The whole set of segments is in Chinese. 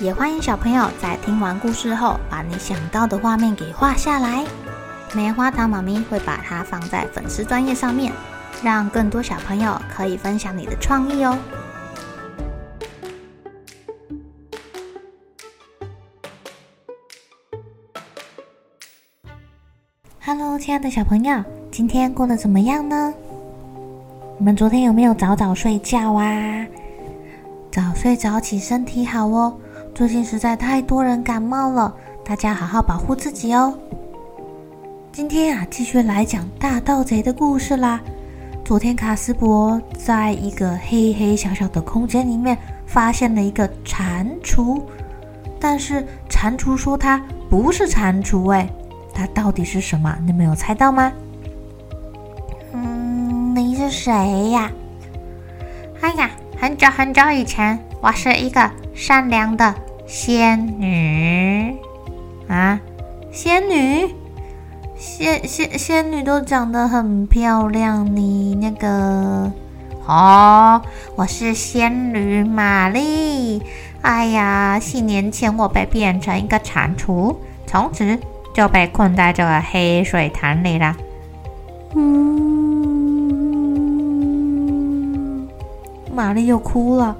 也欢迎小朋友在听完故事后，把你想到的画面给画下来。棉花糖妈咪会把它放在粉丝专页上面，让更多小朋友可以分享你的创意哦。Hello，亲爱的小朋友，今天过得怎么样呢？你们昨天有没有早早睡觉啊？早睡早起，身体好哦。最近实在太多人感冒了，大家好好保护自己哦。今天啊，继续来讲大盗贼的故事啦。昨天卡斯伯在一个黑黑小小的空间里面发现了一个蟾蜍，但是蟾蜍说它不是蟾蜍，哎，它到底是什么？你们有猜到吗？嗯，你是谁呀？哎呀，很久很久以前，我是一个。善良的仙女啊，仙女，仙仙仙女都长得很漂亮。你那个哦，我是仙女玛丽。哎呀，几年前我被变成一个蟾蜍，从此就被困在这个黑水潭里了。嗯，玛丽又哭了。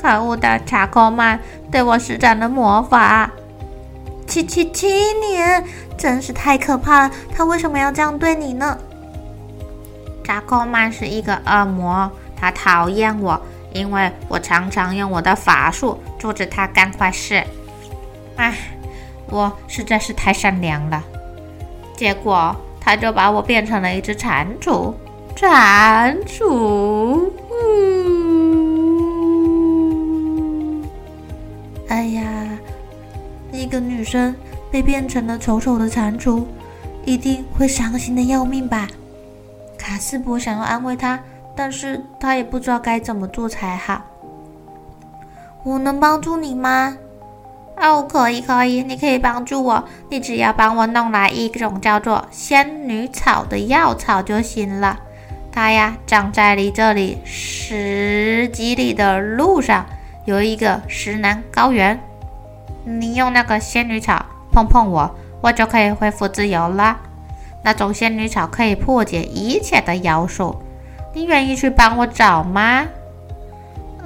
可恶的查克曼对我施展了魔法，七七七年，真是太可怕了！他为什么要这样对你呢？扎克曼是一个恶魔，他讨厌我，因为我常常用我的法术阻止他干坏事。唉，我实在是太善良了，结果他就把我变成了一只蟾蜍，蟾蜍。一个女生被变成了丑丑的蟾蜍，一定会伤心的要命吧？卡斯伯想要安慰他，但是他也不知道该怎么做才好。我能帮助你吗？哦，可以，可以，你可以帮助我。你只要帮我弄来一种叫做仙女草的药草就行了。它呀，长在离这里十几里的路上。有一个石南高原，你用那个仙女草碰碰我，我就可以恢复自由了。那种仙女草可以破解一切的妖术，你愿意去帮我找吗？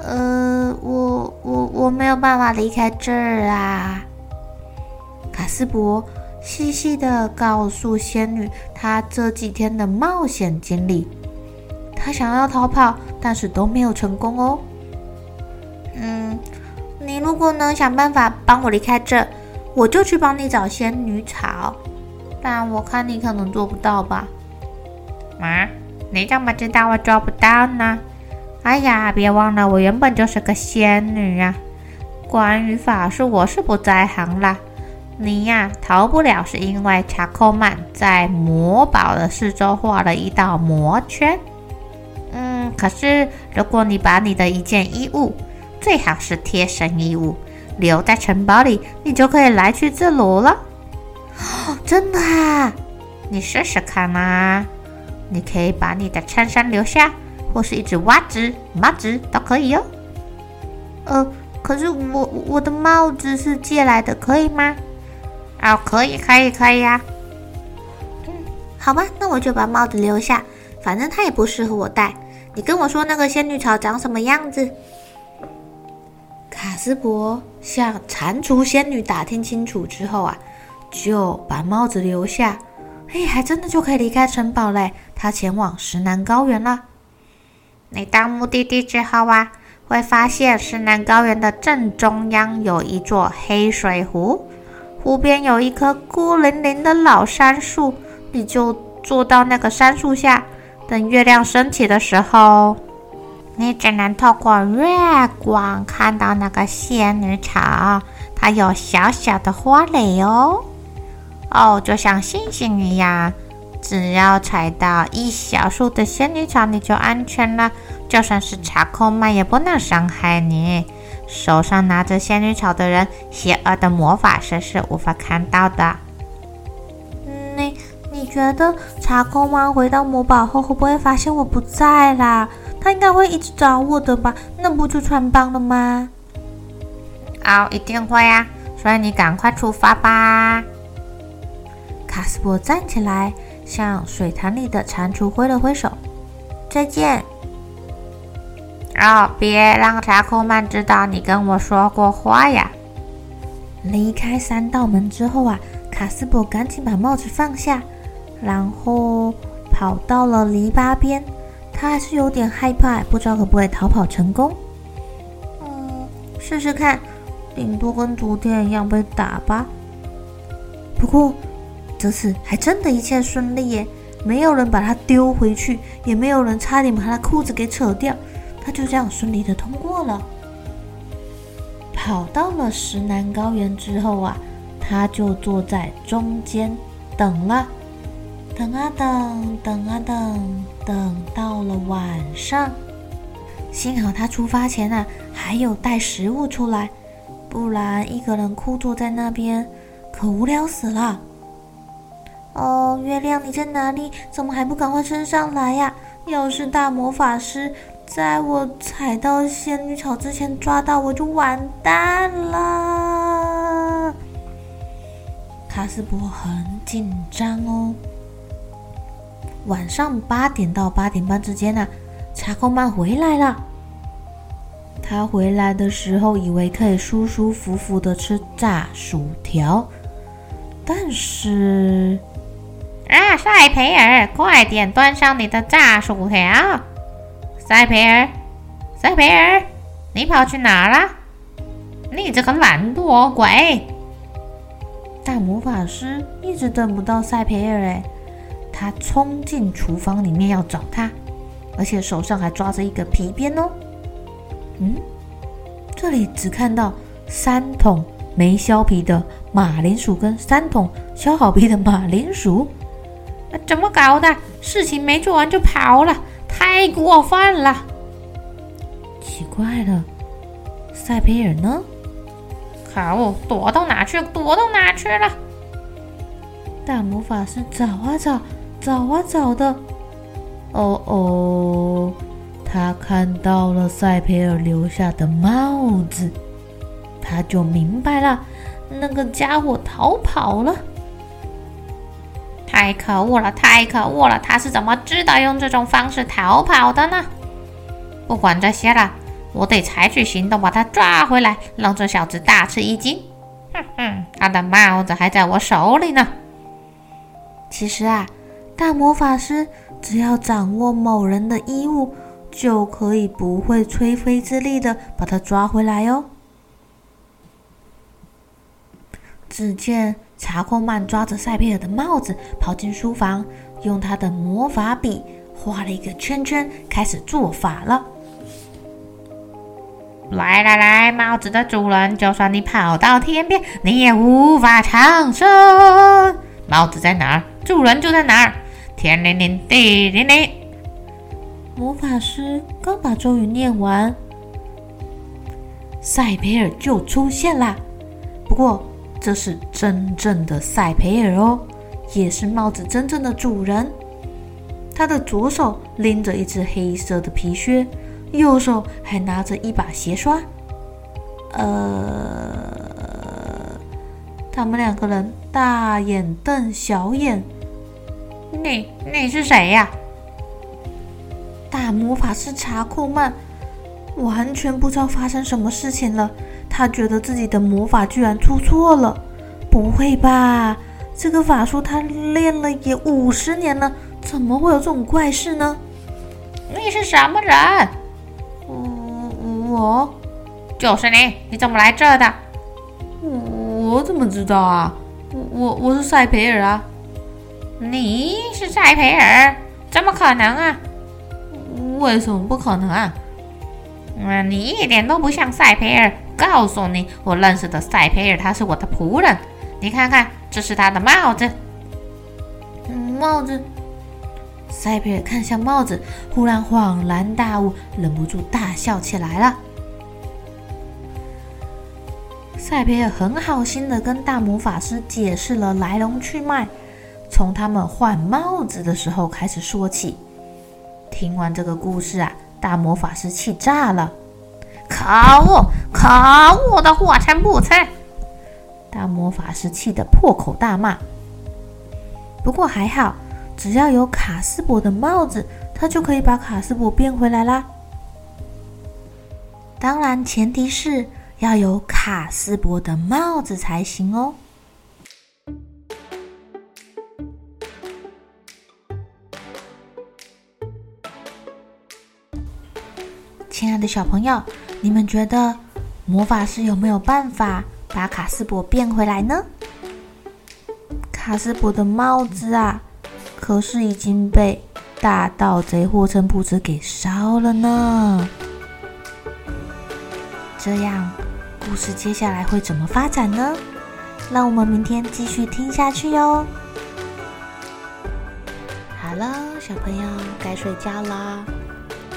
呃，我我我没有办法离开这儿啊。卡斯伯细细的告诉仙女他这几天的冒险经历，他想要逃跑，但是都没有成功哦。嗯，你如果能想办法帮我离开这，我就去帮你找仙女草。但我看你可能做不到吧？啊？你怎么知道我做不到呢？哎呀，别忘了我原本就是个仙女呀。关于法术，我是不在行啦。你呀，逃不了，是因为查克曼在魔堡的四周画了一道魔圈。嗯，可是如果你把你的一件衣物，最好是贴身衣物，留在城堡里，你就可以来去自如了。哦，真的啊？你试试看嘛。你可以把你的衬衫留下，或是一只袜子、帽子都可以哟。呃，可是我我的帽子是借来的，可以吗？哦，可以，可以，可以呀。嗯，好吧，那我就把帽子留下，反正它也不适合我戴。你跟我说那个仙女草长什么样子？斯柏向蟾蜍仙女打听清楚之后啊，就把帽子留下。哎，还真的就可以离开城堡嘞！他前往石南高原了。你到目的地之后啊，会发现石南高原的正中央有一座黑水湖，湖边有一棵孤零零的老杉树，你就坐到那个杉树下，等月亮升起的时候。你只能透过月光看到那个仙女草，它有小小的花蕾哦，哦，就像星星一样。只要采到一小束的仙女草，你就安全了。就算是查克曼也不能伤害你。手上拿着仙女草的人，邪恶的魔法师是无法看到的。你你觉得查克曼回到魔堡后会不会发现我不在啦？他应该会一直找我的吧？那不就穿帮了吗？哦，一定会啊！所以你赶快出发吧。卡斯伯站起来，向水潭里的蟾蜍挥了挥手：“再见。”哦，别让查库曼知道你跟我说过话呀！离开三道门之后啊，卡斯伯赶紧把帽子放下，然后跑到了篱笆边。他还是有点害怕，不知道可不可以逃跑成功。嗯，试试看，顶多跟昨天一样被打吧。不过这次还真的一切顺利耶，没有人把他丢回去，也没有人差点把他裤子给扯掉，他就这样顺利的通过了。跑到了石南高原之后啊，他就坐在中间等了。等啊等，等啊等，等到了晚上，幸好他出发前啊还有带食物出来，不然一个人枯坐在那边可无聊死了。哦，月亮你在哪里？怎么还不赶快升上来呀？要是大魔法师在我踩到仙女草之前抓到我，就完蛋了。卡斯伯很紧张哦。晚上八点到八点半之间呢、啊，查克曼回来了。他回来的时候以为可以舒舒服服的吃炸薯条，但是啊，赛培尔，快点端上你的炸薯条！赛培尔，赛培尔，你跑去哪了？你这个懒惰鬼！大魔法师一直等不到赛培尔哎。他冲进厨房里面要找他，而且手上还抓着一个皮鞭哦。嗯，这里只看到三桶没削皮的马铃薯跟三桶削好皮的马铃薯，怎么搞的？事情没做完就跑了，太过分了！奇怪了，赛培尔呢？好，躲到哪去？躲到哪去了？大魔法师找啊找。找啊找的，哦哦，他看到了赛培尔留下的帽子，他就明白了，那个家伙逃跑了。太可恶了，太可恶了！他是怎么知道用这种方式逃跑的呢？不管这些了，我得采取行动把他抓回来，让这小子大吃一惊。哼哼，他的帽子还在我手里呢。其实啊。大魔法师只要掌握某人的衣物，就可以不费吹灰之力的把他抓回来哦。只见查克曼抓着赛培尔的帽子跑进书房，用他的魔法笔画了一个圈圈，开始做法了。来来来，帽子的主人，就算你跑到天边，你也无法长生。帽子在哪儿？主人就在哪儿。天灵灵，地灵灵。魔法师刚把咒语念完，赛培尔就出现了。不过，这是真正的赛培尔哦，也是帽子真正的主人。他的左手拎着一只黑色的皮靴，右手还拿着一把鞋刷。呃，他们两个人大眼瞪小眼。你你是谁呀？大魔法师查库曼完全不知道发生什么事情了。他觉得自己的魔法居然出错了。不会吧？这个法术他练了也五十年了，怎么会有这种怪事呢？你是什么人？我我就是你。你怎么来这的？我我怎么知道啊？我我我是塞培尔啊。你是塞培尔？怎么可能啊？为什么不可能啊？啊，你一点都不像塞培尔。告诉你，我认识的塞培尔，他是我的仆人。你看看，这是他的帽子。帽子。赛培尔看向帽子，忽然恍然大悟，忍不住大笑起来了。赛培尔很好心的跟大魔法师解释了来龙去脉，从他们换帽子的时候开始说起。听完这个故事啊，大魔法师气炸了！可恶，可恶的货真不成！大魔法师气得破口大骂。不过还好，只要有卡斯伯的帽子，他就可以把卡斯伯变回来啦。当然，前提是要有卡斯伯的帽子才行哦。亲爱的小朋友，你们觉得魔法师有没有办法把卡斯伯变回来呢？卡斯伯的帽子啊，可是已经被大盗贼霍称布子给烧了呢。这样，故事接下来会怎么发展呢？让我们明天继续听下去哟。好了，小朋友该睡觉了。